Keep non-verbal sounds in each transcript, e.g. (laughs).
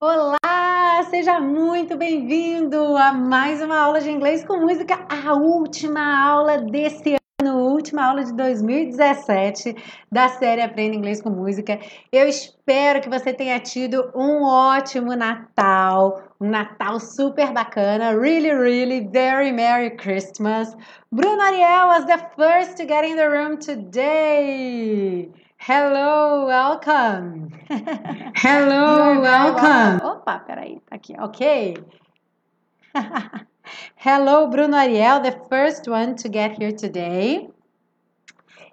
Olá, seja muito bem-vindo a mais uma aula de inglês com música, a última aula desse última aula de 2017 da série Aprenda Inglês com Música. Eu espero que você tenha tido um ótimo Natal, um Natal super bacana, really, really, very Merry Christmas. Bruno Ariel was the first to get in the room today. Hello, welcome. (laughs) Hello, welcome. Opa, peraí, tá aqui, ok. (laughs) Hello, Bruno Ariel, the first one to get here today.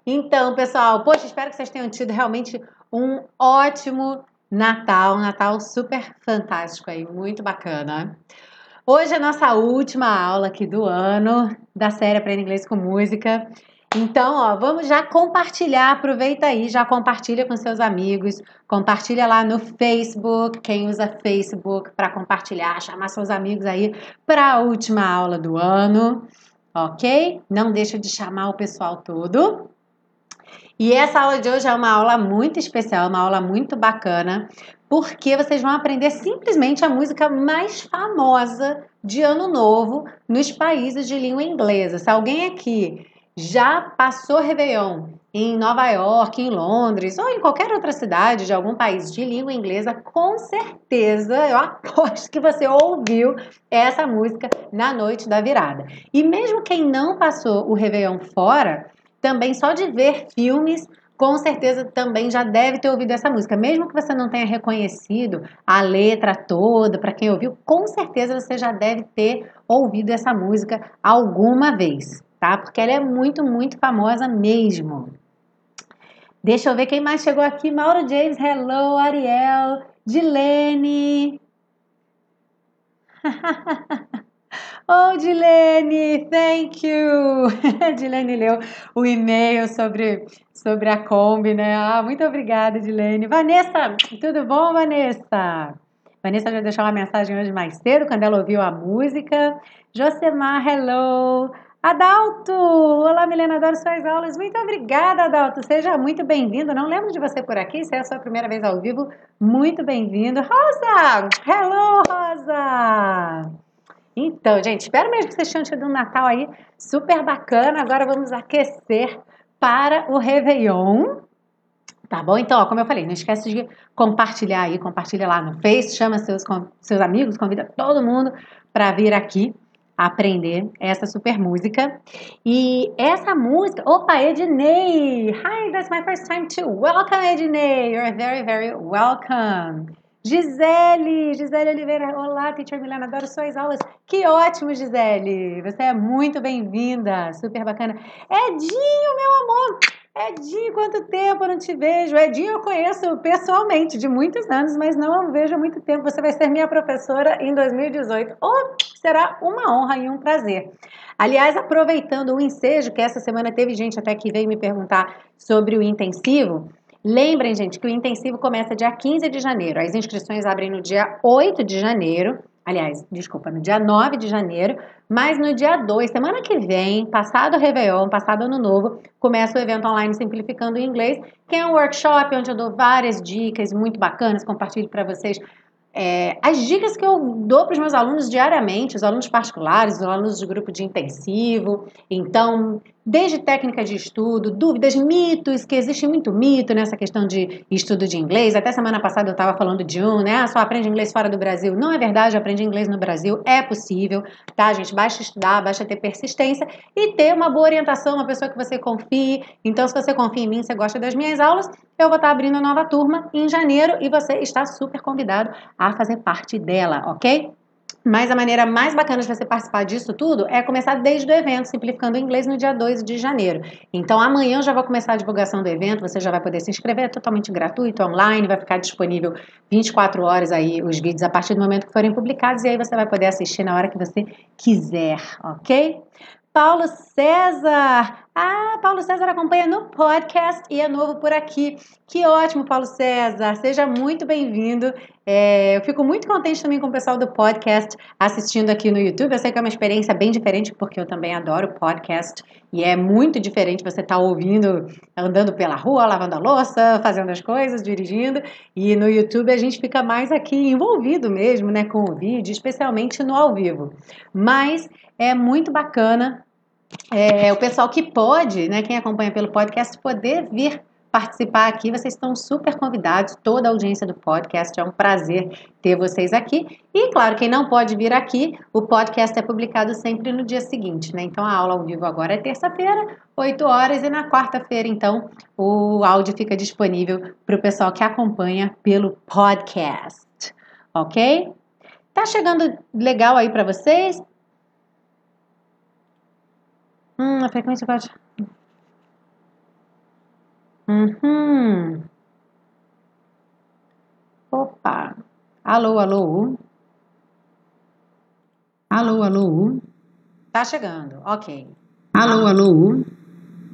Então, pessoal, poxa, espero que vocês tenham tido realmente um ótimo Natal, um Natal super fantástico aí, muito bacana. Hoje é a nossa última aula aqui do ano da série Aprenda Inglês com Música. Então, ó, vamos já compartilhar, aproveita aí, já compartilha com seus amigos, compartilha lá no Facebook, quem usa Facebook para compartilhar, chamar seus amigos aí para a última aula do ano, ok? Não deixa de chamar o pessoal todo. E essa aula de hoje é uma aula muito especial, uma aula muito bacana, porque vocês vão aprender simplesmente a música mais famosa de Ano Novo nos países de língua inglesa. Se alguém aqui já passou Réveillon em Nova York, em Londres ou em qualquer outra cidade de algum país de língua inglesa, com certeza eu (laughs) aposto que você ouviu essa música na noite da virada. E mesmo quem não passou o Réveillon fora, também só de ver filmes com certeza também já deve ter ouvido essa música. Mesmo que você não tenha reconhecido a letra toda, para quem ouviu, com certeza você já deve ter ouvido essa música alguma vez tá? Porque ela é muito, muito famosa mesmo. Deixa eu ver quem mais chegou aqui. Mauro James, hello, Ariel, Dilene. (laughs) oh, Dilene, thank you. (laughs) Dilene leu o e-mail sobre, sobre a Kombi, né? Ah, muito obrigada, Dilene. Vanessa, tudo bom, Vanessa? Vanessa já deixou uma mensagem hoje mais cedo, quando ela ouviu a música. Josemar, hello. Adalto! Olá, Milena, adoro suas aulas. Muito obrigada, Adalto. Seja muito bem-vindo. Não lembro de você por aqui, se é a sua primeira vez ao vivo. Muito bem-vindo. Rosa! Hello, Rosa! Então, gente, espero mesmo que vocês tenham tido um Natal aí super bacana. Agora vamos aquecer para o Réveillon. Tá bom? Então, ó, como eu falei, não esquece de compartilhar aí, compartilha lá no Face, chama seus, seus amigos, convida todo mundo para vir aqui aprender essa super música. E essa música, opa, Ednei! Hi, that's my first time too. Welcome, Ednei! You're very, very welcome. Gisele, Gisele Oliveira, olá, teacher Milena, adoro suas aulas. Que ótimo, Gisele! Você é muito bem-vinda, super bacana. Edinho, meu amor! Edinho, quanto tempo eu não te vejo? Edinho eu conheço pessoalmente de muitos anos, mas não vejo há muito tempo. Você vai ser minha professora em 2018. Oh, será uma honra e um prazer. Aliás, aproveitando o ensejo, que essa semana teve gente até que veio me perguntar sobre o intensivo. Lembrem, gente, que o intensivo começa dia 15 de janeiro. As inscrições abrem no dia 8 de janeiro. Aliás, desculpa, no dia 9 de janeiro, mas no dia 2, semana que vem, passado o Réveillon, passado Ano Novo, começa o evento online Simplificando o Inglês, que é um workshop onde eu dou várias dicas muito bacanas, compartilho para vocês é, as dicas que eu dou para os meus alunos diariamente, os alunos particulares, os alunos de grupo de intensivo. Então, desde técnica de estudo, dúvidas, mitos, que existe muito mito nessa questão de estudo de inglês. Até semana passada eu estava falando de um, né? Ah, só aprende inglês fora do Brasil. Não é verdade, aprende inglês no Brasil. É possível, tá, gente? Basta estudar, basta ter persistência e ter uma boa orientação, uma pessoa que você confie. Então, se você confia em mim, você gosta das minhas aulas, eu vou estar abrindo a nova turma em janeiro e você está super convidado a fazer parte dela, ok? Mas a maneira mais bacana de você participar disso tudo é começar desde o evento, simplificando o inglês no dia 2 de janeiro. Então amanhã eu já vou começar a divulgação do evento, você já vai poder se inscrever, é totalmente gratuito, online, vai ficar disponível 24 horas aí os vídeos a partir do momento que forem publicados e aí você vai poder assistir na hora que você quiser, ok? Paulo César. Ah, Paulo César acompanha no podcast e é novo por aqui. Que ótimo, Paulo César! Seja muito bem-vindo. É, eu fico muito contente também com o pessoal do podcast assistindo aqui no YouTube. Eu sei que é uma experiência bem diferente, porque eu também adoro podcast e é muito diferente você estar tá ouvindo, andando pela rua, lavando a louça, fazendo as coisas, dirigindo. E no YouTube a gente fica mais aqui envolvido mesmo, né, com o vídeo, especialmente no ao vivo. Mas é muito bacana é, o pessoal que pode, né, quem acompanha pelo podcast, poder vir participar aqui, vocês estão super convidados, toda a audiência do podcast, é um prazer ter vocês aqui. E claro, quem não pode vir aqui, o podcast é publicado sempre no dia seguinte, né? Então a aula ao vivo agora é terça-feira, 8 horas, e na quarta-feira, então, o áudio fica disponível para o pessoal que acompanha pelo podcast, ok? Tá chegando legal aí para vocês? Hum, a frequência pode. Uhum. Opa. Alô, alô. Alô, alô. Tá chegando, ok. Alô, alô.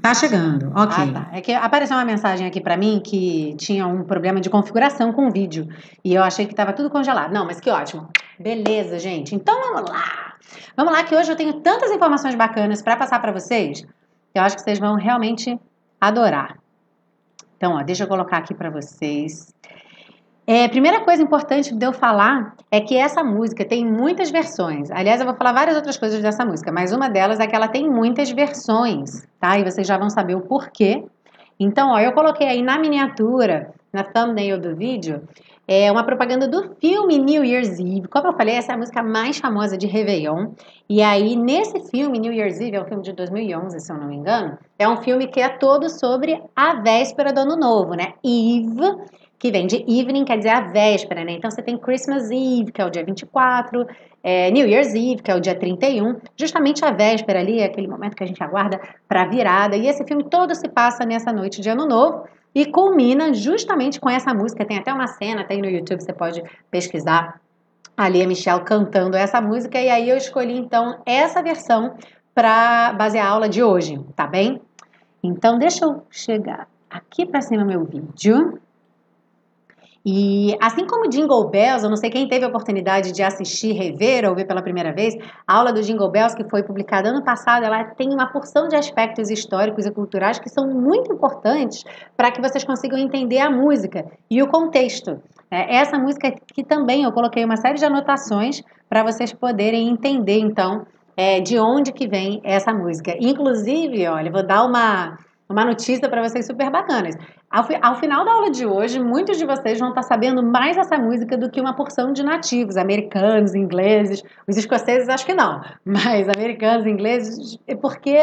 Tá chegando, ok. Ah, tá. É que apareceu uma mensagem aqui para mim que tinha um problema de configuração com o vídeo. E eu achei que tava tudo congelado. Não, mas que ótimo. Beleza, gente. Então vamos lá. Vamos lá que hoje eu tenho tantas informações bacanas para passar para vocês, que eu acho que vocês vão realmente adorar. Então, ó, deixa eu colocar aqui para vocês. É, primeira coisa importante de eu falar é que essa música tem muitas versões. Aliás, eu vou falar várias outras coisas dessa música, mas uma delas é que ela tem muitas versões, tá? E vocês já vão saber o porquê. Então, ó, eu coloquei aí na miniatura, na thumbnail do vídeo, é uma propaganda do filme New Year's Eve. Como eu falei, essa é a música mais famosa de Réveillon. E aí, nesse filme, New Year's Eve, é um filme de 2011, se eu não me engano, é um filme que é todo sobre a véspera do Ano Novo, né? Eve, que vem de evening, quer dizer a véspera, né? Então, você tem Christmas Eve, que é o dia 24, é, New Year's Eve, que é o dia 31, justamente a véspera ali, é aquele momento que a gente aguarda para a virada. E esse filme todo se passa nessa noite de Ano Novo. E culmina justamente com essa música. Tem até uma cena, tem no YouTube, você pode pesquisar ali a Michelle cantando essa música. E aí eu escolhi então essa versão para basear a aula de hoje, tá bem? Então deixa eu chegar aqui para cima meu vídeo. E assim como Jingle Bells, eu não sei quem teve a oportunidade de assistir, rever ou ver pela primeira vez, a aula do Jingle Bells, que foi publicada ano passado, ela tem uma porção de aspectos históricos e culturais que são muito importantes para que vocês consigam entender a música e o contexto. É, essa música que também eu coloquei uma série de anotações para vocês poderem entender, então, é, de onde que vem essa música. Inclusive, olha, vou dar uma uma notícia para vocês super bacanas. Ao, ao, final da aula de hoje, muitos de vocês vão estar sabendo mais essa música do que uma porção de nativos, americanos, ingleses, os escoceses acho que não, mas americanos, ingleses, porque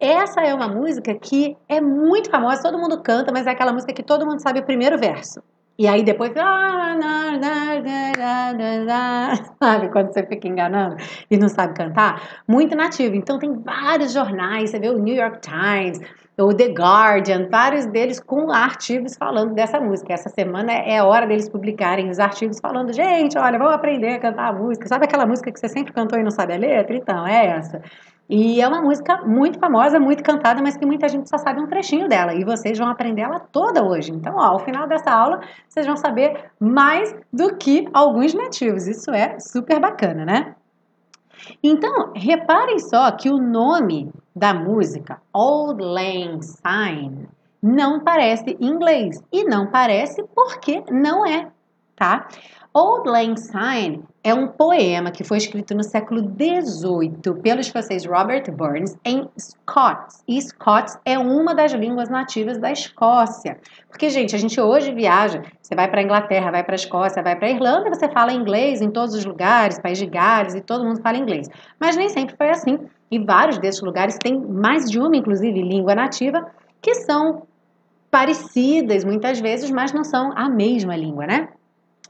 essa é uma música que é muito famosa, todo mundo canta, mas é aquela música que todo mundo sabe o primeiro verso. E aí depois, (laughs) sabe, quando você fica enganando e não sabe cantar? Muito nativo. Então tem vários jornais, você vê o New York Times, o The Guardian, vários deles com artigos falando dessa música. Essa semana é hora deles publicarem os artigos falando, gente, olha, vamos aprender a cantar a música. Sabe aquela música que você sempre cantou e não sabe a letra? Então, é essa. E é uma música muito famosa, muito cantada, mas que muita gente só sabe um trechinho dela. E vocês vão aprender ela toda hoje. Então, ó, ao final dessa aula, vocês vão saber mais do que alguns nativos. Isso é super bacana, né? Então, reparem só que o nome da música Old Lang Syne não parece inglês e não parece porque não é, tá? Old Lang Syne é um poema que foi escrito no século XVIII pelo escocês Robert Burns em Scots. E Scots é uma das línguas nativas da Escócia. Porque, gente, a gente hoje viaja, você vai para a Inglaterra, vai para a Escócia, vai para a Irlanda, você fala inglês em todos os lugares, País de Gales, e todo mundo fala inglês. Mas nem sempre foi assim. E vários desses lugares têm mais de uma, inclusive, língua nativa, que são parecidas muitas vezes, mas não são a mesma língua, né?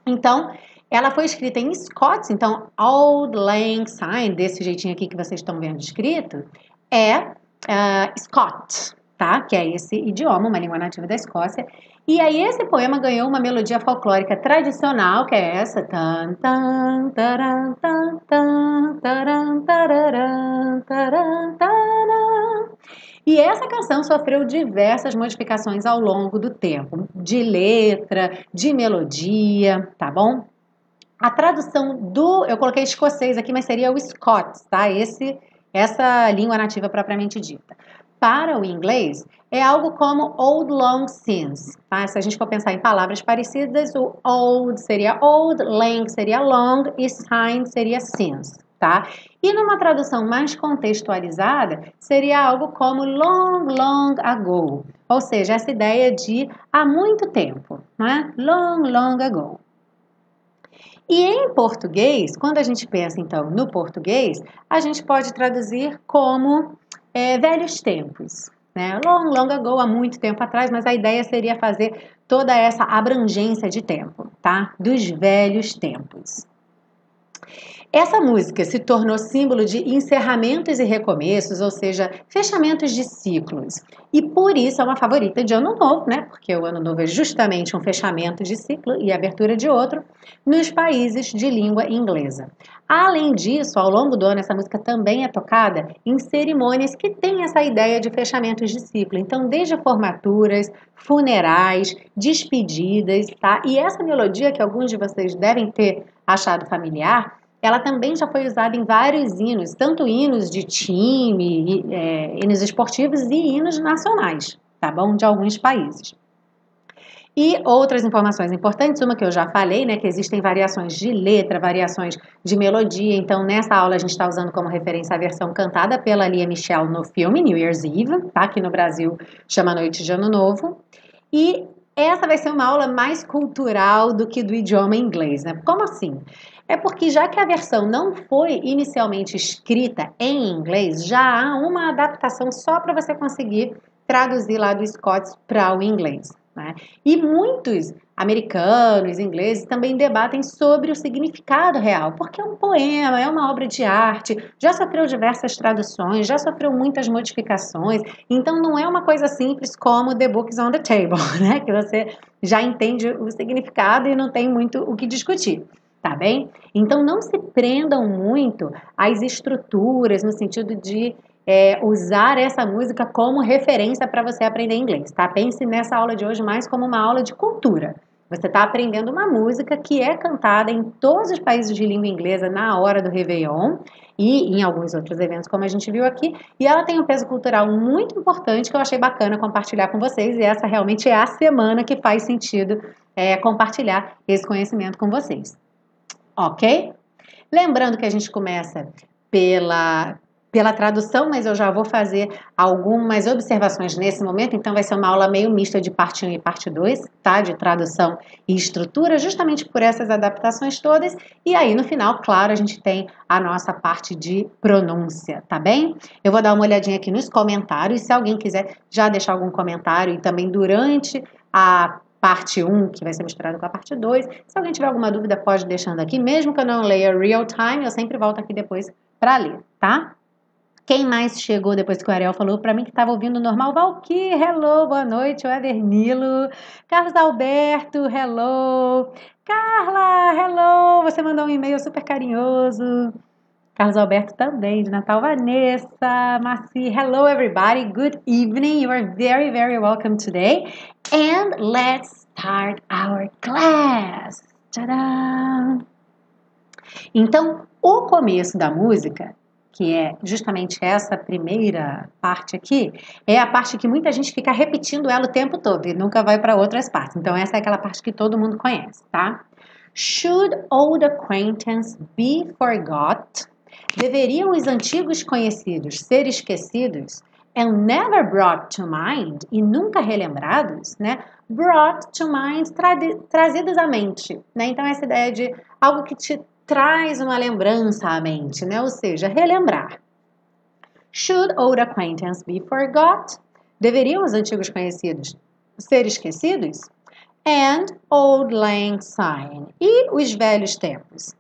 Então, ela foi escrita em Scots, então Old Lang Syne, desse jeitinho aqui que vocês estão vendo escrito, é uh, Scott, tá? Que é esse idioma, uma língua nativa da Escócia. E aí esse poema ganhou uma melodia folclórica tradicional, que é essa. E essa canção sofreu diversas modificações ao longo do tempo, de letra, de melodia, tá bom? A tradução do, eu coloquei escocês aqui, mas seria o Scots, tá? Esse, essa língua nativa propriamente dita. Para o inglês, é algo como old long since, tá? Se a gente for pensar em palavras parecidas, o old seria old, lang seria long e sign seria since, tá? E numa tradução mais contextualizada, seria algo como long, long ago, ou seja, essa ideia de há muito tempo, né? Long, long ago. E em português, quando a gente pensa então no português, a gente pode traduzir como é, velhos tempos. Né? Long, long ago, há muito tempo atrás, mas a ideia seria fazer toda essa abrangência de tempo, tá? Dos velhos tempos. Essa música se tornou símbolo de encerramentos e recomeços, ou seja, fechamentos de ciclos. E por isso é uma favorita de Ano Novo, né? Porque o Ano Novo é justamente um fechamento de ciclo e abertura de outro nos países de língua inglesa. Além disso, ao longo do ano, essa música também é tocada em cerimônias que têm essa ideia de fechamentos de ciclo. Então, desde formaturas, funerais, despedidas, tá? E essa melodia que alguns de vocês devem ter achado familiar ela também já foi usada em vários hinos, tanto hinos de time, é, hinos esportivos e hinos nacionais, tá bom? De alguns países. E outras informações importantes, uma que eu já falei, né, que existem variações de letra, variações de melodia. Então, nessa aula a gente está usando como referência a versão cantada pela Lia Michelle no filme New Year's Eve, tá? Aqui no Brasil chama Noite de Ano Novo. E essa vai ser uma aula mais cultural do que do idioma inglês, né? Como assim? É porque já que a versão não foi inicialmente escrita em inglês, já há uma adaptação só para você conseguir traduzir lá do Scots para o inglês. Né? E muitos americanos, ingleses também debatem sobre o significado real, porque é um poema, é uma obra de arte, já sofreu diversas traduções, já sofreu muitas modificações, então não é uma coisa simples como The Books on the Table, (laughs) né? que você já entende o significado e não tem muito o que discutir tá bem? Então não se prendam muito às estruturas no sentido de é, usar essa música como referência para você aprender inglês, tá? Pense nessa aula de hoje mais como uma aula de cultura. Você está aprendendo uma música que é cantada em todos os países de língua inglesa na hora do Réveillon e em alguns outros eventos, como a gente viu aqui, e ela tem um peso cultural muito importante que eu achei bacana compartilhar com vocês, e essa realmente é a semana que faz sentido é, compartilhar esse conhecimento com vocês ok? Lembrando que a gente começa pela, pela tradução, mas eu já vou fazer algumas observações nesse momento, então vai ser uma aula meio mista de parte 1 e parte 2, tá? De tradução e estrutura, justamente por essas adaptações todas. E aí, no final, claro, a gente tem a nossa parte de pronúncia, tá bem? Eu vou dar uma olhadinha aqui nos comentários, se alguém quiser já deixar algum comentário e também durante a parte 1, que vai ser misturado com a parte 2. Se alguém tiver alguma dúvida, pode deixando aqui. Mesmo que eu não leia real time, eu sempre volto aqui depois para ler, tá? Quem mais chegou depois que o Ariel falou para mim que estava ouvindo normal? Valkyrie, hello, boa noite. O Edernilo. Carlos Alberto, hello. Carla, hello. Você mandou um e-mail super carinhoso. Carlos Alberto também, de Natal. Vanessa, Marci, hello everybody, good evening. You are very, very welcome today. And let's start our class. Tadã! Então, o começo da música, que é justamente essa primeira parte aqui, é a parte que muita gente fica repetindo ela o tempo todo e nunca vai para outras partes. Então, essa é aquela parte que todo mundo conhece, tá? Should old acquaintance be forgot? Deveriam os antigos conhecidos ser esquecidos? And never brought to mind, e nunca relembrados, né? Brought to mind, tra trazidos à mente, né? Então, essa ideia de algo que te traz uma lembrança à mente, né? Ou seja, relembrar. Should old acquaintance be forgot? Deveriam os antigos conhecidos ser esquecidos? And old lang syne. E os velhos tempos?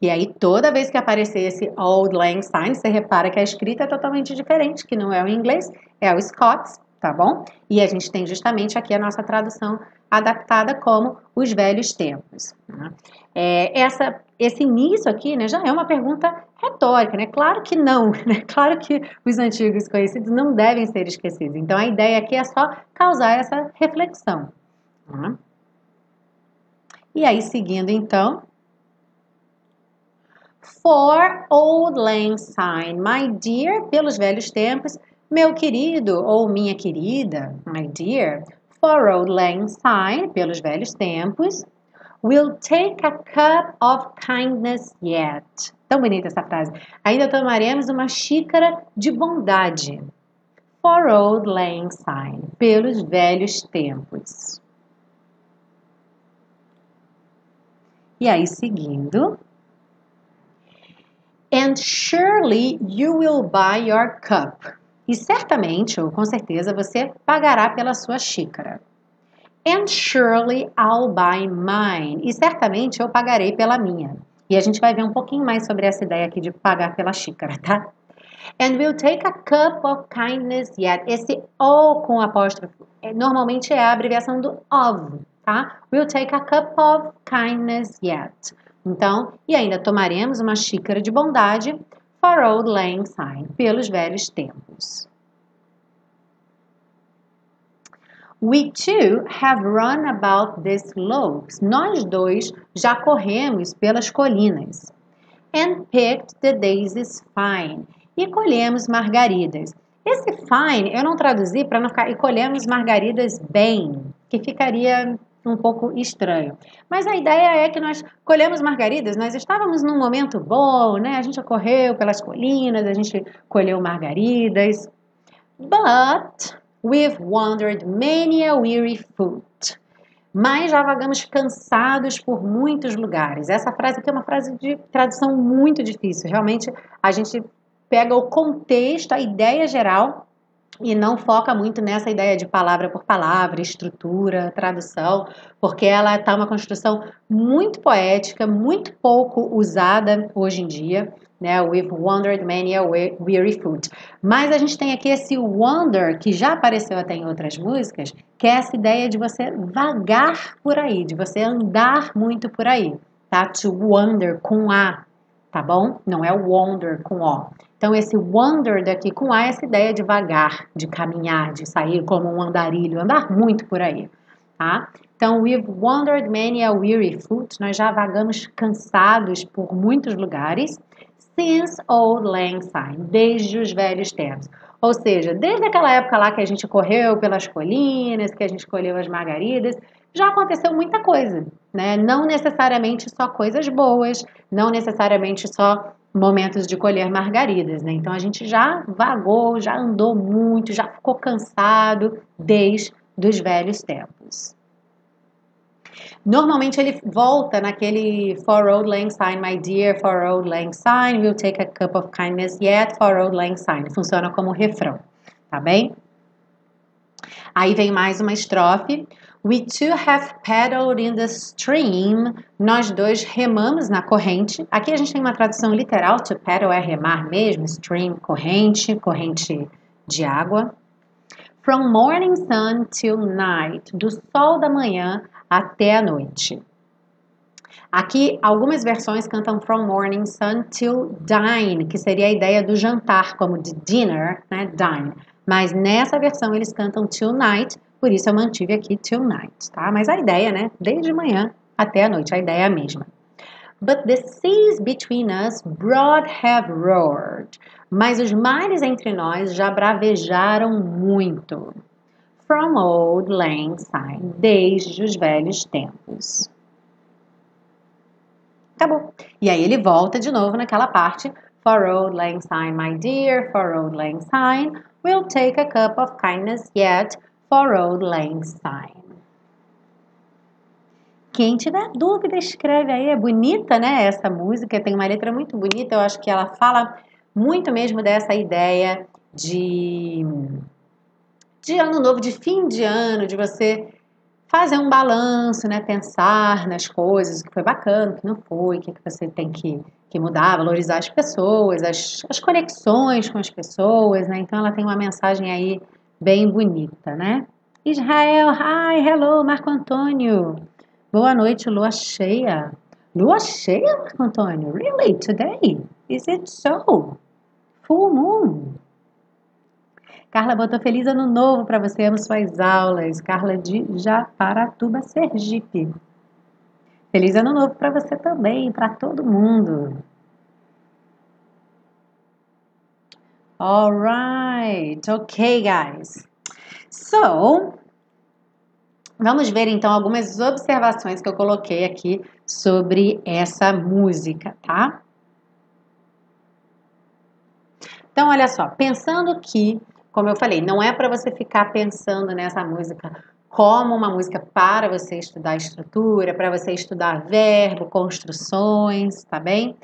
E aí, toda vez que aparecer esse Old Lang Syne, você repara que a escrita é totalmente diferente, que não é o inglês, é o Scots, tá bom? E a gente tem justamente aqui a nossa tradução adaptada como os velhos tempos. Né? É, essa, esse início aqui né, já é uma pergunta retórica, né? Claro que não, (laughs) né? Claro que os antigos conhecidos não devem ser esquecidos. Então a ideia aqui é só causar essa reflexão. Tá? E aí, seguindo então. For Old Lang Syne, my dear, pelos velhos tempos, meu querido ou minha querida, my dear, for Old Lang Syne, pelos velhos tempos, will take a cup of kindness yet. Tão bonita essa frase. Ainda tomaremos uma xícara de bondade. For Old Lang Syne, pelos velhos tempos. E aí, seguindo. And surely you will buy your cup. E certamente, ou com certeza, você pagará pela sua xícara. And surely I'll buy mine. E certamente eu pagarei pela minha. E a gente vai ver um pouquinho mais sobre essa ideia aqui de pagar pela xícara, tá? And we'll take a cup of kindness yet. Esse O com apóstrofo é, normalmente é a abreviação do of, tá? We'll take a cup of kindness yet. Então, e ainda tomaremos uma xícara de bondade for old lang syne, pelos velhos tempos. We too have run about these slopes. Nós dois já corremos pelas colinas. And picked the daisies fine. E colhemos margaridas. Esse fine eu não traduzi para não ficar. E colhemos margaridas bem, que ficaria um pouco estranho. Mas a ideia é que nós colhemos margaridas, nós estávamos num momento bom, né? A gente correu pelas colinas, a gente colheu margaridas. But we've wandered many a weary foot. Mas já vagamos cansados por muitos lugares. Essa frase aqui é uma frase de tradução muito difícil. Realmente, a gente pega o contexto, a ideia geral e não foca muito nessa ideia de palavra por palavra, estrutura, tradução, porque ela está uma construção muito poética, muito pouco usada hoje em dia, né? We've wandered many a weary foot. Mas a gente tem aqui esse wonder que já apareceu até em outras músicas, que é essa ideia de você vagar por aí, de você andar muito por aí, tá? To wander com A, tá bom? Não é wander com O. Então, esse wander daqui com A essa ideia de vagar, de caminhar, de sair como um andarilho, andar muito por aí, tá? Então, we've wandered many a weary foot, nós já vagamos cansados por muitos lugares, since old lang syne, desde os velhos tempos. Ou seja, desde aquela época lá que a gente correu pelas colinas, que a gente colheu as margaridas, já aconteceu muita coisa, né? Não necessariamente só coisas boas, não necessariamente só momentos de colher margaridas, né? Então a gente já vagou, já andou muito, já ficou cansado desde os velhos tempos. Normalmente ele volta naquele For old lang syne, my dear, for old lang syne, we'll take a cup of kindness yet, for old lang syne. Funciona como refrão, tá bem? Aí vem mais uma estrofe. We two have paddled in the stream. Nós dois remamos na corrente. Aqui a gente tem uma tradução literal. To paddle é remar mesmo. Stream, corrente, corrente de água. From morning sun till night. Do sol da manhã até a noite. Aqui, algumas versões cantam From Morning Sun till Dine, que seria a ideia do jantar, como de dinner, né? Dine. Mas nessa versão eles cantam Till Night, por isso eu mantive aqui till night, tá? Mas a ideia, né? Desde manhã até a noite, a ideia é a mesma. But the seas between us broad have roared. Mas os mares entre nós já bravejaram muito. From old lang syne, desde os velhos tempos. Acabou. E aí ele volta de novo naquela parte. For old lang syne, my dear, for old lang syne, we'll take a cup of kindness yet for old lang syne. Quem tiver dúvida, escreve aí. É bonita, né? Essa música tem uma letra muito bonita. Eu acho que ela fala muito mesmo dessa ideia de, de ano novo, de fim de ano, de você fazer um balanço, né? Pensar nas coisas, o que foi bacana, o que não foi, o que, que você tem que, que mudar, valorizar as pessoas, as, as conexões com as pessoas, né? Então ela tem uma mensagem aí bem bonita, né? Israel, hi, hello, Marco Antônio. Boa noite, lua cheia. Lua cheia, Marco Antônio? Really? Today? Is it so? Full moon. Carla botou feliz ano novo para você, amo suas aulas. Carla de Japaratuba, Sergipe. Feliz ano novo para você também, para todo mundo. Alright, ok, guys. So, vamos ver então algumas observações que eu coloquei aqui sobre essa música, tá? Então, olha só, pensando que, como eu falei, não é para você ficar pensando nessa música como uma música para você estudar estrutura, para você estudar verbo, construções, tá bem?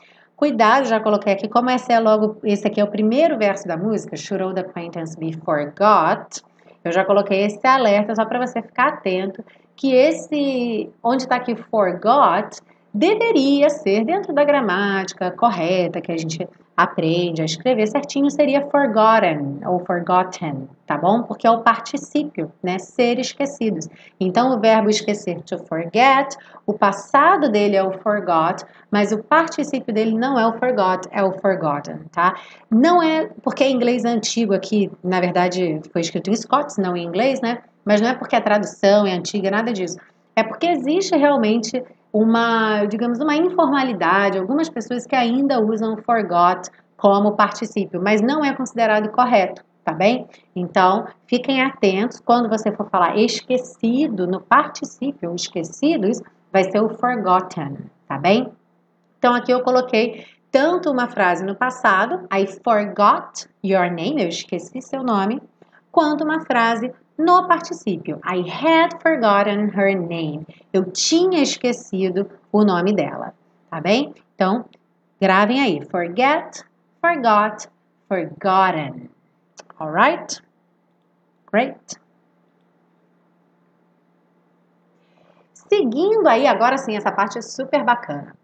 Cuidado, já coloquei aqui, como esse é logo, esse aqui é o primeiro verso da música, Should old acquaintance be forgot? Eu já coloquei esse alerta só para você ficar atento que esse, onde está aqui forgot, deveria ser dentro da gramática correta que a gente aprende a escrever certinho seria forgotten ou forgotten, tá bom? Porque é o particípio, né? Ser esquecidos. Então o verbo esquecer to forget, o passado dele é o forgot, mas o particípio dele não é o forgot, é o forgotten, tá? Não é porque é inglês antigo aqui, na verdade foi escrito em Scots, não em inglês, né? Mas não é porque a tradução é antiga, nada disso. É porque existe realmente uma, digamos, uma informalidade, algumas pessoas que ainda usam forgot como particípio, mas não é considerado correto, tá bem? Então, fiquem atentos quando você for falar esquecido no particípio, esquecidos, vai ser o forgotten, tá bem? Então, aqui eu coloquei tanto uma frase no passado, I forgot your name, eu esqueci seu nome, quanto uma frase no particípio. I had forgotten her name. Eu tinha esquecido o nome dela, tá bem? Então, gravem aí. Forget, forgot, forgotten. Alright? Great. Seguindo aí, agora sim, essa parte é super bacana.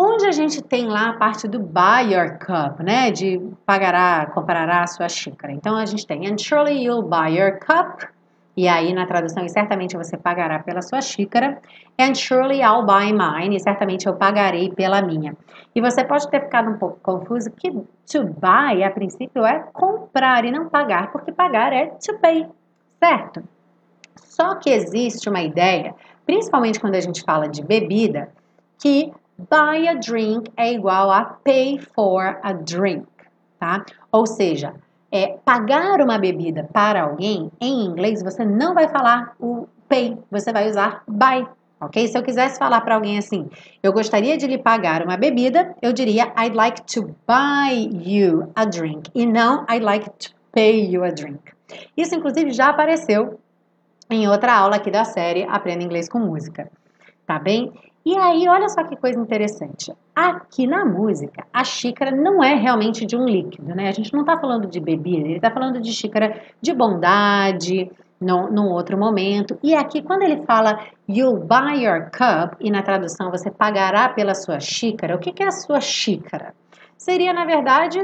Onde a gente tem lá a parte do buy your cup, né? De pagará, comprará a sua xícara. Então a gente tem, and surely you'll buy your cup. E aí na tradução, e certamente você pagará pela sua xícara. And surely I'll buy mine. E certamente eu pagarei pela minha. E você pode ter ficado um pouco confuso que to buy, a princípio, é comprar e não pagar, porque pagar é to pay, certo? Só que existe uma ideia, principalmente quando a gente fala de bebida, que Buy a drink é igual a pay for a drink, tá? Ou seja, é, pagar uma bebida para alguém, em inglês, você não vai falar o pay, você vai usar buy, ok? Se eu quisesse falar para alguém assim, eu gostaria de lhe pagar uma bebida, eu diria I'd like to buy you a drink e não I'd like to pay you a drink. Isso, inclusive, já apareceu em outra aula aqui da série Aprenda Inglês com Música, tá bem? E aí, olha só que coisa interessante. Aqui na música, a xícara não é realmente de um líquido, né? A gente não está falando de bebida, ele está falando de xícara de bondade, no, num outro momento. E aqui, quando ele fala you'll buy your cup, e na tradução você pagará pela sua xícara, o que, que é a sua xícara? Seria, na verdade,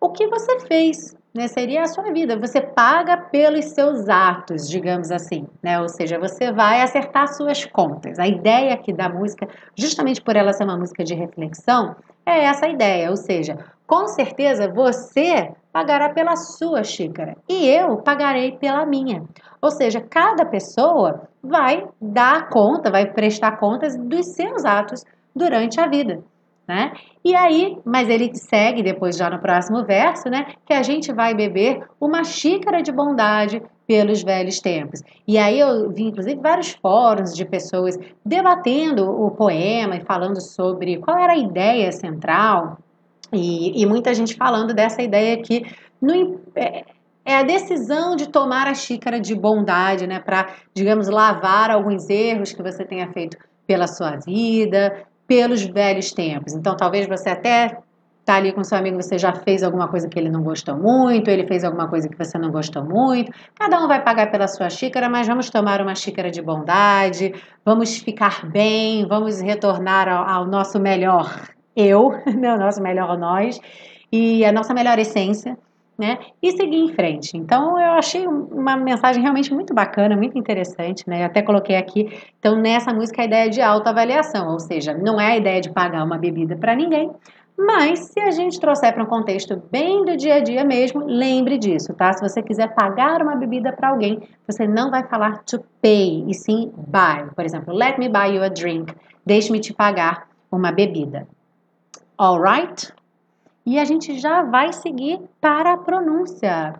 o que você fez, né? Seria a sua vida. Você paga pelos seus atos, digamos assim, né? Ou seja, você vai acertar suas contas. A ideia aqui da música, justamente por ela ser uma música de reflexão, é essa ideia. Ou seja, com certeza você pagará pela sua xícara e eu pagarei pela minha. Ou seja, cada pessoa vai dar conta, vai prestar contas dos seus atos durante a vida né? E aí, mas ele segue depois já no próximo verso, né? Que a gente vai beber uma xícara de bondade pelos velhos tempos. E aí eu vi, inclusive, vários fóruns de pessoas debatendo o poema e falando sobre qual era a ideia central. E, e muita gente falando dessa ideia que no, é, é a decisão de tomar a xícara de bondade, né? Para, digamos, lavar alguns erros que você tenha feito pela sua vida, pelos velhos tempos. Então, talvez você até tá ali com seu amigo, você já fez alguma coisa que ele não gostou muito, ele fez alguma coisa que você não gostou muito. Cada um vai pagar pela sua xícara, mas vamos tomar uma xícara de bondade, vamos ficar bem, vamos retornar ao, ao nosso melhor eu, (laughs) né, o nosso melhor nós e a nossa melhor essência né? E seguir em frente. Então eu achei uma mensagem realmente muito bacana, muito interessante, né? Eu até coloquei aqui. Então nessa música a ideia de autoavaliação, ou seja, não é a ideia de pagar uma bebida para ninguém, Mas se a gente trouxer para um contexto bem do dia a dia mesmo, lembre disso, tá? Se você quiser pagar uma bebida para alguém, você não vai falar to pay, e sim buy. Por exemplo, let me buy you a drink. Deixe-me te pagar uma bebida. Alright? E a gente já vai seguir para a pronúncia.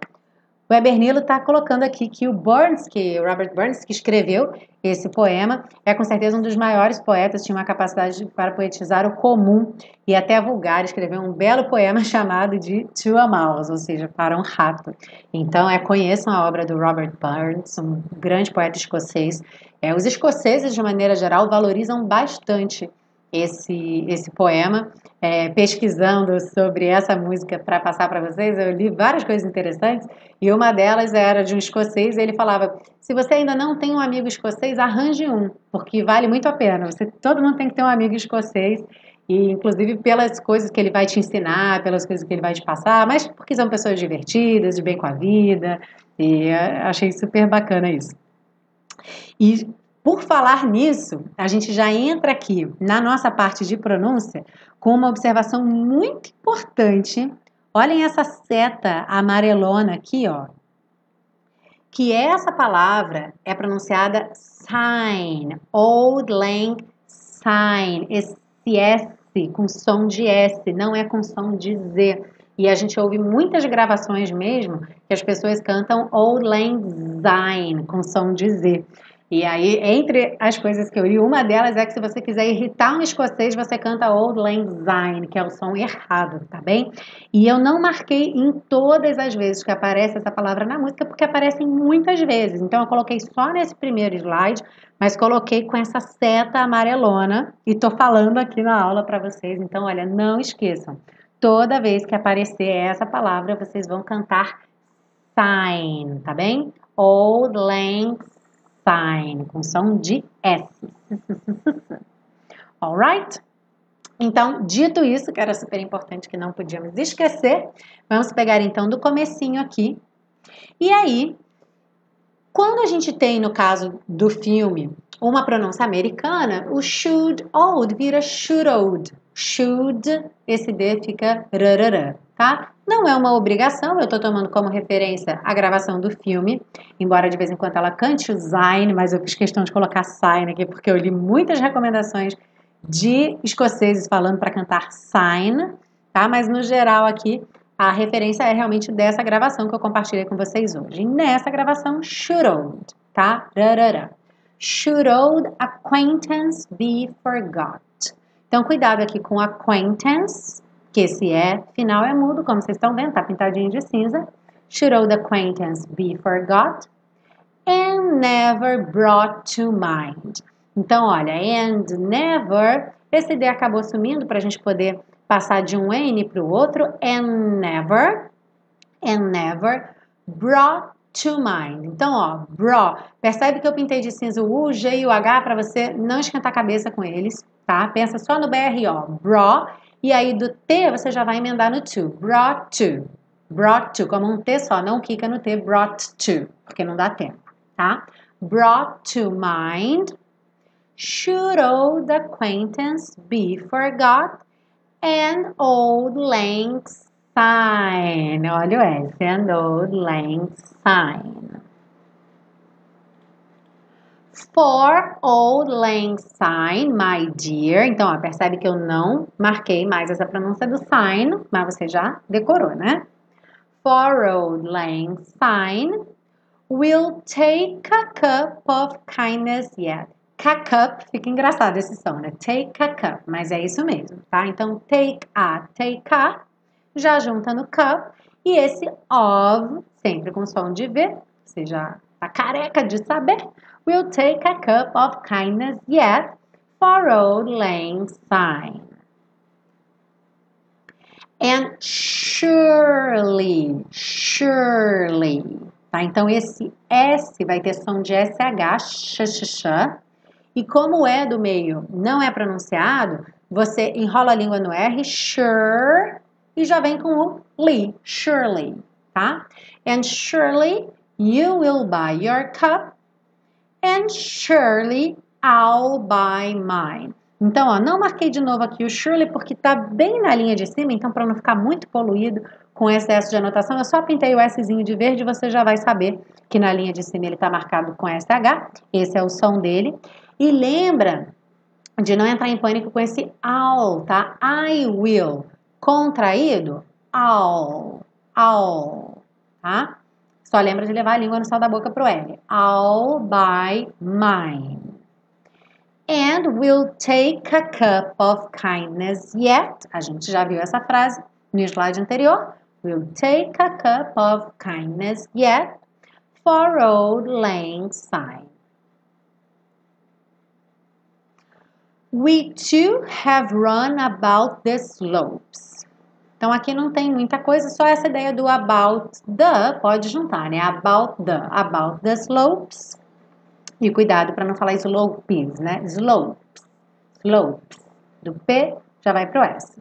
O Ebernilo está colocando aqui que o Burns, que Robert Burns, que escreveu esse poema, é com certeza um dos maiores poetas, tinha uma capacidade para poetizar o comum e até vulgar, escreveu um belo poema (laughs) chamado de To a Mouse, ou seja, para um rato. Então, é, conheçam a obra do Robert Burns, um grande poeta escocês. É, os escoceses, de maneira geral, valorizam bastante esse, esse poema. É, pesquisando sobre essa música para passar para vocês, eu li várias coisas interessantes e uma delas era de um escocês. Ele falava: se você ainda não tem um amigo escocês, arranje um, porque vale muito a pena. Você, todo mundo tem que ter um amigo escocês e inclusive pelas coisas que ele vai te ensinar, pelas coisas que ele vai te passar, mas porque são pessoas divertidas, de bem com a vida. E é, achei super bacana isso. E por falar nisso, a gente já entra aqui na nossa parte de pronúncia com uma observação muito importante. Olhem essa seta amarelona aqui, ó. Que essa palavra é pronunciada sign, old lang sign, esse S com som de S, não é com som de Z. E a gente ouve muitas gravações mesmo que as pessoas cantam Old Lang Syne com som de Z. E aí, entre as coisas que eu li, uma delas é que se você quiser irritar um escocês, você canta Old Lang Syne, que é o som errado, tá bem? E eu não marquei em todas as vezes que aparece essa palavra na música, porque aparecem muitas vezes. Então, eu coloquei só nesse primeiro slide, mas coloquei com essa seta amarelona e tô falando aqui na aula para vocês. Então, olha, não esqueçam. Toda vez que aparecer essa palavra, vocês vão cantar sign, tá bem? Old Lang com som de S. (laughs) Alright? Então, dito isso, que era super importante que não podíamos esquecer, vamos pegar então do comecinho aqui. E aí, quando a gente tem, no caso do filme, uma pronúncia americana, o should old vira should old. Should, esse D fica rarará, tá? Não é uma obrigação, eu estou tomando como referência a gravação do filme, embora de vez em quando ela cante o Zine, mas eu fiz questão de colocar Sign aqui porque eu li muitas recomendações de escoceses falando para cantar Sign, tá? Mas no geral aqui a referência é realmente dessa gravação que eu compartilhei com vocês hoje. Nessa gravação, should old, tá? Rarará. Should old acquaintance be forgot? Então, cuidado aqui com acquaintance, que esse é final é mudo, como vocês estão vendo, tá pintadinho de cinza. Should old acquaintance be forgot? And never brought to mind. Então, olha, and never, esse D acabou sumindo para a gente poder passar de um N para o outro. And never, and never brought to mind. Então, ó, brought. Percebe que eu pintei de cinza o U, G e o H para você não esquentar a cabeça com eles, tá? Pensa só no BRO, brought e aí do T você já vai emendar no to. Brought to. Brought to, como um T só, não clica no T, brought to, porque não dá tempo, tá? Brought to mind. Should old acquaintance be forgot? And old lang syne. Olha o S, and old lang syne. For Old Lang Syne, my dear. Então, ó, percebe que eu não marquei mais essa pronúncia do sign, mas você já decorou, né? For Old Lang Syne, will take a cup of kindness yet. K-cup, fica engraçado esse som, né? Take a cup, mas é isso mesmo, tá? Então, take a, take a, já junta no cup, e esse of, sempre com som de V, você já tá careca de saber, will take a cup of kindness yet for old lang syne. And surely, surely. Tá? Então, esse S vai ter som de SH, sh, sh, sh. E como é do meio não é pronunciado, você enrola a língua no R, sure, e já vem com o li, surely, tá? And surely you will buy your cup and surely I'll buy mine. Então, ó, não marquei de novo aqui o Shirley porque está bem na linha de cima, então para não ficar muito poluído com excesso de anotação, eu só pintei o Szinho de verde, você já vai saber que na linha de cima ele está marcado com SH, esse é o som dele. E lembra de não entrar em pânico com esse all, tá? I will, contraído, all, all, tá? Só lembra de levar a língua no céu da boca pro L. I'll buy mine. And we'll take a cup of kindness yet. A gente já viu essa frase no slide anterior. We'll take a cup of kindness yet for old lang syne. We too have run about the slopes. Então aqui não tem muita coisa, só essa ideia do about the, pode juntar, né? About the, about the slopes. E cuidado para não falar slopes, né? Slopes, slopes. Do P já vai pro S.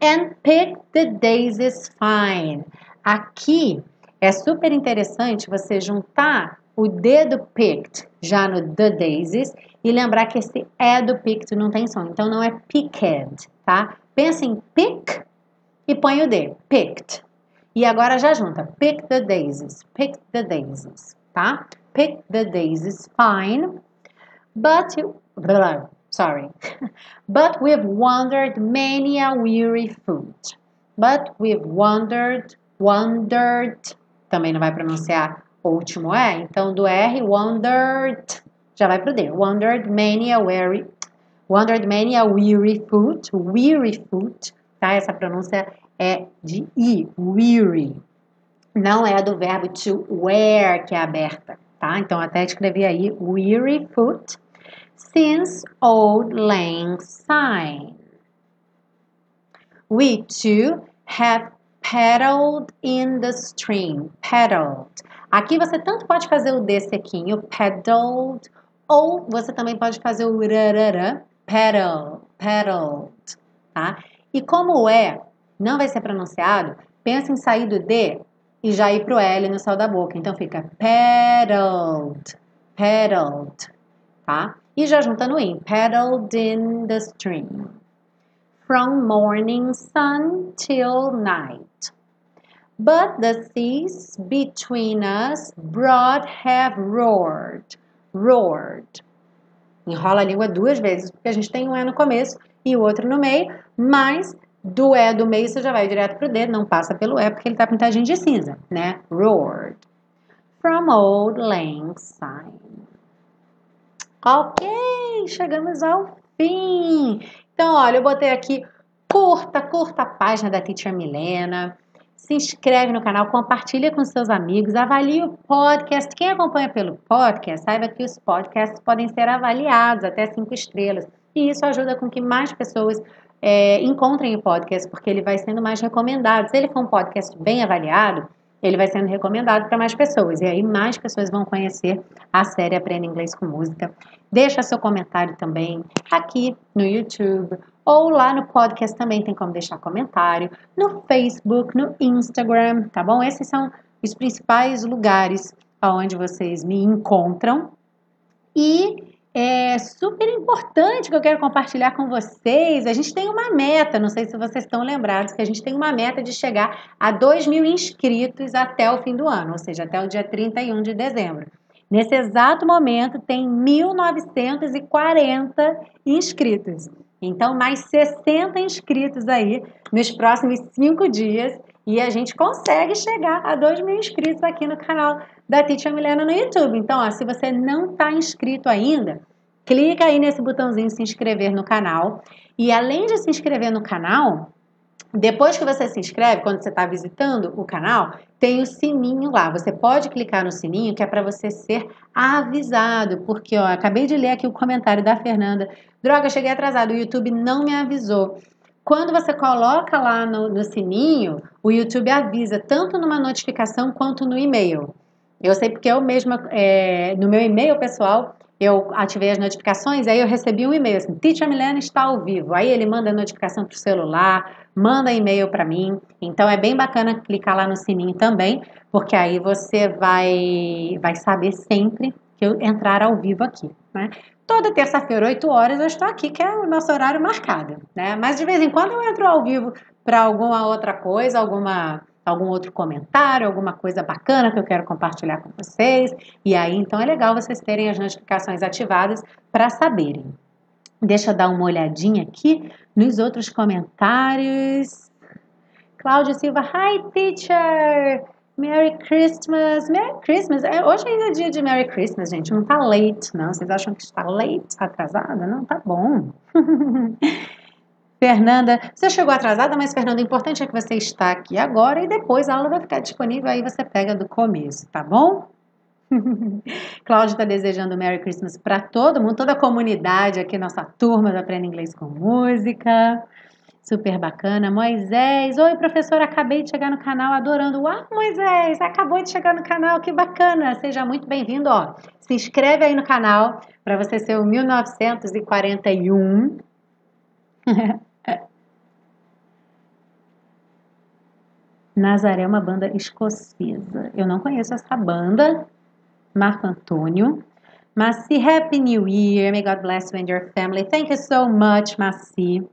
And pick the daisies fine. Aqui é super interessante você juntar o dedo picked já no the daisies e lembrar que esse é do picked não tem som, então não é picked, tá? Pensa em pick e põe o D, picked. E agora já junta, pick the daisies, pick the daisies, tá? Pick the daisies, fine, but, blah, sorry, (laughs) but we've wandered many a weary foot. But we've wandered, wandered, também não vai pronunciar o último é, então do R, wandered, já vai pro D. Wandered many a weary, wandered many a weary foot, weary foot, tá? Essa pronúncia é de I, weary. Não é do verbo to wear, que é aberta, tá? Então até escrevi aí weary foot, since old lang syne. We too have paddled in the stream. Paddled. Aqui você tanto pode fazer o D sequinho, paddled, ou você também pode fazer o rarara, paddle, paddled, tá? E como o E não vai ser pronunciado, pensa em sair do D e já ir pro L no céu da boca. Então fica paddled, paddled, tá? E já junta no in, paddled in the stream. From morning sun till night. But the seas between us broad have roared roared. Enrola a língua duas vezes, porque a gente tem um E no começo e o outro no meio, mas do E do meio você já vai direto pro D, não passa pelo E porque ele tá pintadinho de cinza, né? Roared. From Old Lang Syne. Ok, chegamos ao fim. Então, olha, eu botei aqui curta, curta a página da Teacher Milena se inscreve no canal, compartilha com seus amigos, avalie o podcast. Quem acompanha pelo podcast, saiba que os podcasts podem ser avaliados até cinco estrelas. E isso ajuda com que mais pessoas é, encontrem o podcast, porque ele vai sendo mais recomendado. Se ele for um podcast bem avaliado, ele vai sendo recomendado para mais pessoas. E aí mais pessoas vão conhecer a série Aprenda Inglês com Música. Deixa seu comentário também aqui no YouTube ou lá no podcast também tem como deixar comentário, no Facebook, no Instagram, tá bom? Esses são os principais lugares onde vocês me encontram. E é super importante que eu quero compartilhar com vocês. A gente tem uma meta, não sei se vocês estão lembrados, que a gente tem uma meta de chegar a 2 mil inscritos até o fim do ano, ou seja, até o dia 31 de dezembro. Nesse exato momento, tem 1.940 inscritos. Então, mais 60 inscritos aí nos próximos cinco dias e a gente consegue chegar a 2 mil inscritos aqui no canal da Teacher Milena no YouTube. Então, ó, se você não está inscrito ainda, clica aí nesse botãozinho se inscrever no canal. E além de se inscrever no canal, depois que você se inscreve, quando você está visitando o canal, tem o sininho lá. Você pode clicar no sininho que é para você ser avisado, porque ó, acabei de ler aqui o comentário da Fernanda. Droga, cheguei atrasado, o YouTube não me avisou. Quando você coloca lá no, no sininho, o YouTube avisa tanto numa notificação quanto no e-mail. Eu sei porque eu mesma, é, no meu e-mail pessoal, eu ativei as notificações, aí eu recebi um e-mail assim, Teacher Milena está ao vivo. Aí ele manda a notificação para o celular, manda e-mail para mim. Então é bem bacana clicar lá no sininho também, porque aí você vai, vai saber sempre que eu entrar ao vivo aqui, né? Toda terça-feira, 8 horas, eu estou aqui, que é o nosso horário marcado, né? Mas de vez em quando eu entro ao vivo para alguma outra coisa, alguma algum outro comentário, alguma coisa bacana que eu quero compartilhar com vocês. E aí, então, é legal vocês terem as notificações ativadas para saberem. Deixa eu dar uma olhadinha aqui nos outros comentários. Cláudia Silva, hi teacher! Merry Christmas! Merry Christmas! É, hoje ainda é dia de Merry Christmas, gente. Não tá late, não. Vocês acham que está late, atrasada? Não, tá bom. (laughs) Fernanda, você chegou atrasada, mas Fernanda, o importante é que você está aqui agora e depois a aula vai ficar disponível, aí você pega do começo, tá bom? (laughs) Cláudia está desejando Merry Christmas para todo mundo, toda a comunidade aqui, nossa turma do Aprenda Inglês com Música. Super bacana. Moisés, oi professora, acabei de chegar no canal adorando. Uau, Moisés, acabou de chegar no canal, que bacana. Seja muito bem-vindo, ó. Se inscreve aí no canal para você ser o 1941. (laughs) Nazaré é uma banda escocesa. Eu não conheço essa banda. Marco Antônio. Maci, Happy New Year. May God bless you and your family. Thank you so much, Maci.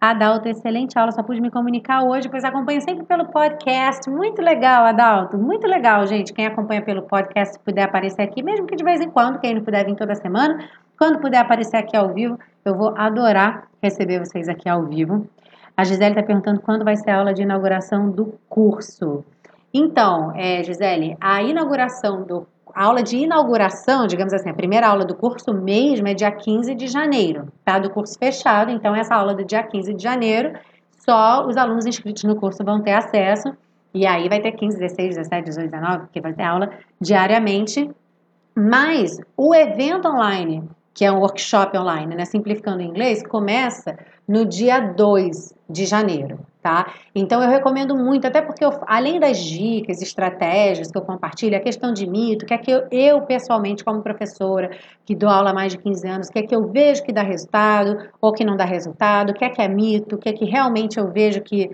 Adalto, excelente aula, só pude me comunicar hoje, pois acompanho sempre pelo podcast. Muito legal, Adalto, muito legal, gente. Quem acompanha pelo podcast, se puder aparecer aqui, mesmo que de vez em quando, quem não puder vir toda semana, quando puder aparecer aqui ao vivo, eu vou adorar receber vocês aqui ao vivo. A Gisele está perguntando quando vai ser a aula de inauguração do curso. Então, é, Gisele, a inauguração do a aula de inauguração, digamos assim, a primeira aula do curso mesmo é dia 15 de janeiro, tá? Do curso fechado, então essa aula do dia 15 de janeiro, só os alunos inscritos no curso vão ter acesso, e aí vai ter 15, 16, 17, 18, 19, porque vai ter aula diariamente. Mas o evento online que é um workshop online, né? Simplificando o inglês, começa no dia 2 de janeiro, tá? Então eu recomendo muito, até porque eu, além das dicas, estratégias que eu compartilho, a questão de mito, que é que eu, eu, pessoalmente, como professora, que dou aula há mais de 15 anos, que é que eu vejo que dá resultado ou que não dá resultado, o que é que é mito, o que é que realmente eu vejo que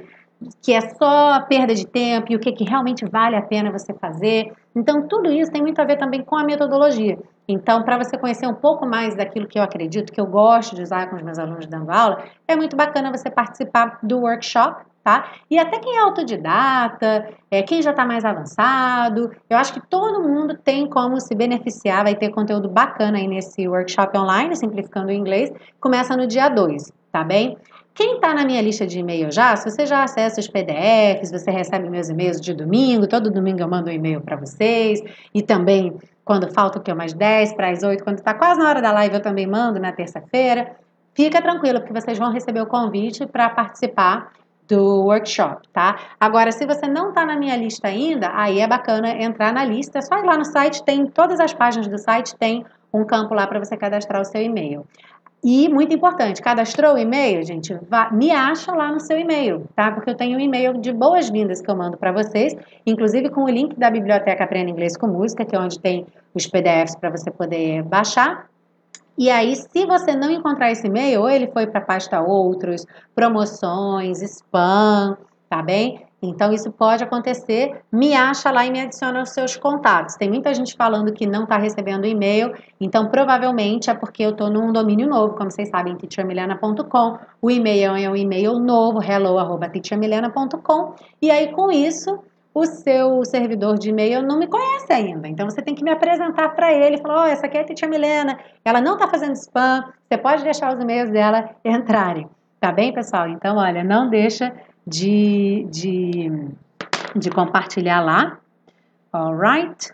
que é só perda de tempo e o que, que realmente vale a pena você fazer. Então, tudo isso tem muito a ver também com a metodologia. Então, para você conhecer um pouco mais daquilo que eu acredito, que eu gosto de usar com os meus alunos dando aula, é muito bacana você participar do workshop, tá? E até quem é autodidata, é, quem já está mais avançado, eu acho que todo mundo tem como se beneficiar, vai ter conteúdo bacana aí nesse workshop online, simplificando o inglês, começa no dia 2, tá bem? Quem está na minha lista de e-mail já, se você já acessa os PDFs, você recebe meus e-mails de domingo, todo domingo eu mando um e-mail para vocês, e também quando falta o que? Umas 10 para as 8, quando está quase na hora da live eu também mando na terça-feira. Fica tranquilo, porque vocês vão receber o convite para participar do workshop, tá? Agora, se você não está na minha lista ainda, aí é bacana entrar na lista. É só ir lá no site, tem todas as páginas do site, tem um campo lá para você cadastrar o seu e-mail. E, muito importante, cadastrou o e-mail, gente, vá, me acha lá no seu e-mail, tá? Porque eu tenho um e-mail de boas-vindas que eu mando para vocês, inclusive com o link da biblioteca Aprenda Inglês com Música, que é onde tem os PDFs para você poder baixar. E aí, se você não encontrar esse e-mail, ou ele foi para pasta outros, promoções, spam, tá bem? Então, isso pode acontecer. Me acha lá e me adiciona aos seus contatos. Tem muita gente falando que não está recebendo e-mail, então provavelmente é porque eu estou num domínio novo, como vocês sabem, teachermilena.com. O e-mail é um e-mail novo, hello.teachermilena.com. E aí, com isso, o seu servidor de e-mail não me conhece ainda. Então, você tem que me apresentar para ele. Falar, oh, essa aqui é a Titia Milena, ela não está fazendo spam, você pode deixar os e-mails dela entrarem. Tá bem, pessoal? Então, olha, não deixa de, de, de compartilhar lá. Alright?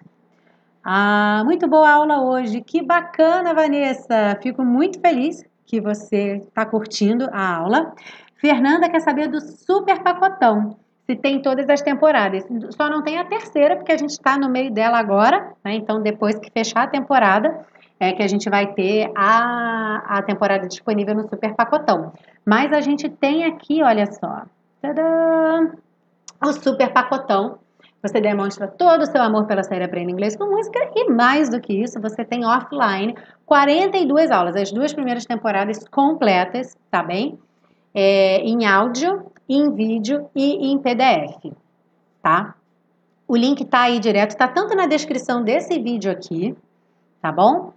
Ah, muito boa aula hoje. Que bacana, Vanessa. Fico muito feliz que você está curtindo a aula. Fernanda quer saber do super pacotão. Se tem todas as temporadas. Só não tem a terceira, porque a gente está no meio dela agora. Né? Então, depois que fechar a temporada, é que a gente vai ter a, a temporada disponível no super pacotão. Mas a gente tem aqui, olha só, Tadã! O super pacotão. Você demonstra todo o seu amor pela série Aprenda Inglês com Música e mais do que isso, você tem offline 42 aulas, as duas primeiras temporadas completas, tá bem? É, em áudio, em vídeo e em PDF, tá? O link tá aí direto, tá tanto na descrição desse vídeo aqui, tá bom?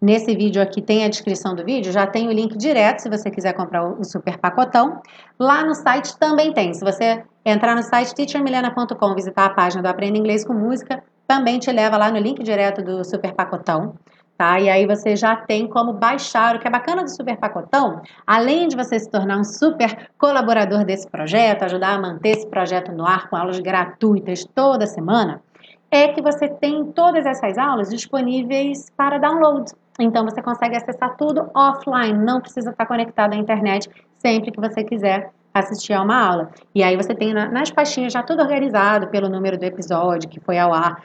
Nesse vídeo aqui tem a descrição do vídeo, já tem o link direto se você quiser comprar o super pacotão. Lá no site também tem. Se você entrar no site teachermilena.com, visitar a página do Aprenda Inglês com Música, também te leva lá no link direto do super pacotão. Tá? E aí você já tem como baixar. O que é bacana do Super Pacotão, além de você se tornar um super colaborador desse projeto, ajudar a manter esse projeto no ar com aulas gratuitas toda semana, é que você tem todas essas aulas disponíveis para download. Então você consegue acessar tudo offline, não precisa estar conectado à internet sempre que você quiser assistir a uma aula. E aí você tem nas pastinhas já tudo organizado pelo número do episódio que foi ao ar,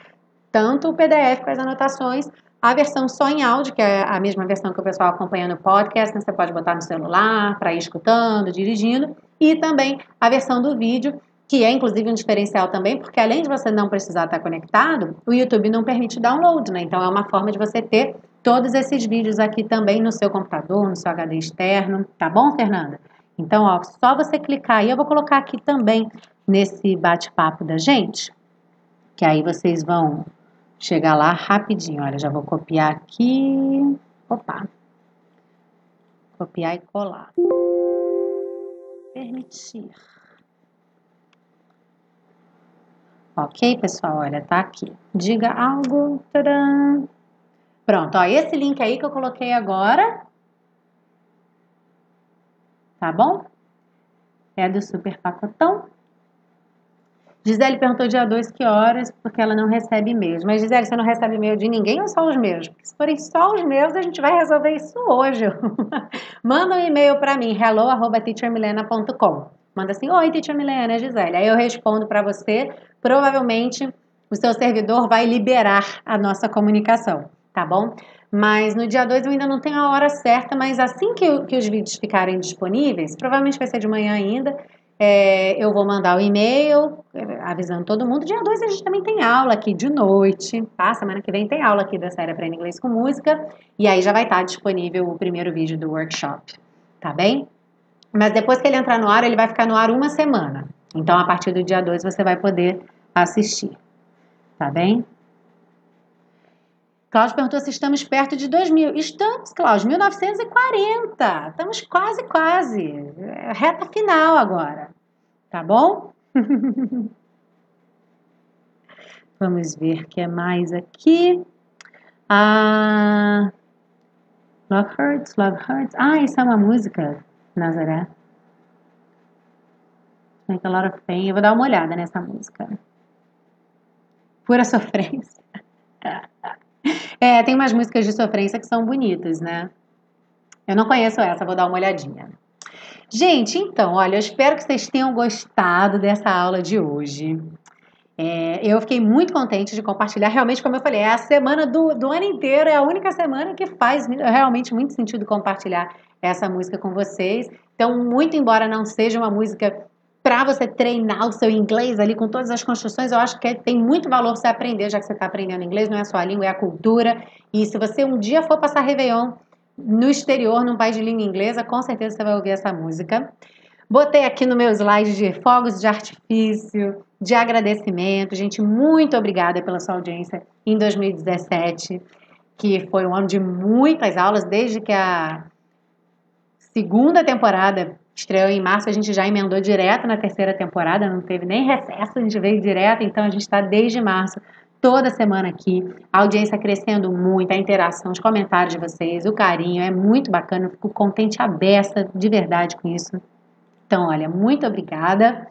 tanto o PDF com as anotações, a versão só em áudio, que é a mesma versão que o pessoal acompanha no podcast, né? você pode botar no celular para ir escutando, dirigindo, e também a versão do vídeo, que é inclusive um diferencial também, porque além de você não precisar estar conectado, o YouTube não permite download, né? Então é uma forma de você ter todos esses vídeos aqui também no seu computador, no seu HD externo, tá bom, Fernanda? Então, ó, só você clicar aí, eu vou colocar aqui também nesse bate-papo da gente, que aí vocês vão chegar lá rapidinho. Olha, já vou copiar aqui. Opa. Copiar e colar. Permitir. Ok, pessoal? Olha, tá aqui. Diga algo. Tadã. Pronto, ó, esse link aí que eu coloquei agora. Tá bom? É do Super Pacotão. Gisele perguntou dia 2 que horas, porque ela não recebe e-mails. Mas, Gisele, você não recebe e-mail de ninguém ou só os meus? Porque se forem só os meus, a gente vai resolver isso hoje. (laughs) Manda um e-mail para mim, hello.teachermilena.com. Manda assim, oi, Teacher Milena, Gisele. Aí eu respondo para você. Provavelmente o seu servidor vai liberar a nossa comunicação, tá bom? Mas no dia 2 eu ainda não tenho a hora certa, mas assim que, que os vídeos ficarem disponíveis, provavelmente vai ser de manhã ainda, é, eu vou mandar o e-mail é, avisando todo mundo. Dia 2 a gente também tem aula aqui de noite, tá? Semana que vem tem aula aqui da série Aprenda Inglês com Música. E aí já vai estar disponível o primeiro vídeo do workshop, tá bem? Mas depois que ele entrar no ar, ele vai ficar no ar uma semana. Então, a partir do dia 2 você vai poder assistir, tá bem? Cláudio perguntou se estamos perto de 2000. Estamos, Cláudio, 1940. Estamos quase, quase. É reta final agora. Tá bom? (laughs) Vamos ver o que é mais aqui. Ah, love Hurts, Love Hurts. Ah, isso é uma música, Nazaré. Make a lot of pain. Eu vou dar uma olhada nessa música. Pura (laughs) sofrência. É, tem umas músicas de sofrência que são bonitas, né? Eu não conheço essa, vou dar uma olhadinha. Gente, então, olha, eu espero que vocês tenham gostado dessa aula de hoje. É, eu fiquei muito contente de compartilhar. Realmente, como eu falei, é a semana do, do ano inteiro, é a única semana que faz realmente muito sentido compartilhar essa música com vocês. Então, muito embora não seja uma música para você treinar o seu inglês ali com todas as construções, eu acho que tem muito valor você aprender, já que você está aprendendo inglês, não é só a língua, é a cultura. E se você um dia for passar Réveillon no exterior, num país de língua inglesa, com certeza você vai ouvir essa música. Botei aqui no meu slide de fogos de artifício, de agradecimento. Gente, muito obrigada pela sua audiência em 2017, que foi um ano de muitas aulas, desde que a segunda temporada Estreou em março, a gente já emendou direto na terceira temporada, não teve nem recesso, a gente veio direto, então a gente está desde março, toda semana aqui. A audiência crescendo muito, a interação, os comentários de vocês, o carinho, é muito bacana, eu fico contente, aberta de verdade com isso. Então, olha, muito obrigada.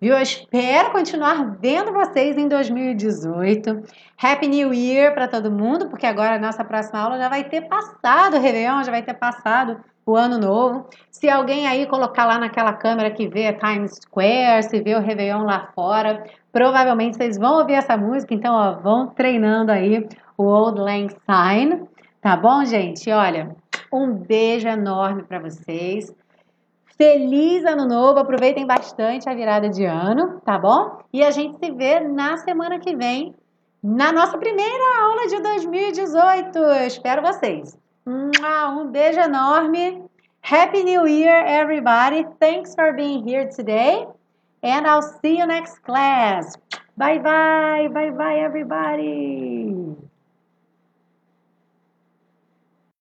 Viu? Eu espero continuar vendo vocês em 2018. Happy New Year para todo mundo, porque agora a nossa próxima aula já vai ter passado o Réveillon, já vai ter passado o ano novo. Se alguém aí colocar lá naquela câmera que vê Times Square, se vê o Réveillon lá fora, provavelmente vocês vão ouvir essa música, então ó, vão treinando aí o Old Lang Syne, tá bom, gente? Olha, um beijo enorme para vocês. Feliz ano novo, aproveitem bastante a virada de ano, tá bom? E a gente se vê na semana que vem, na nossa primeira aula de 2018. Eu espero vocês. Um beijo enorme. Happy New Year, everybody. Thanks for being here today. And I'll see you next class. Bye bye. Bye bye, everybody.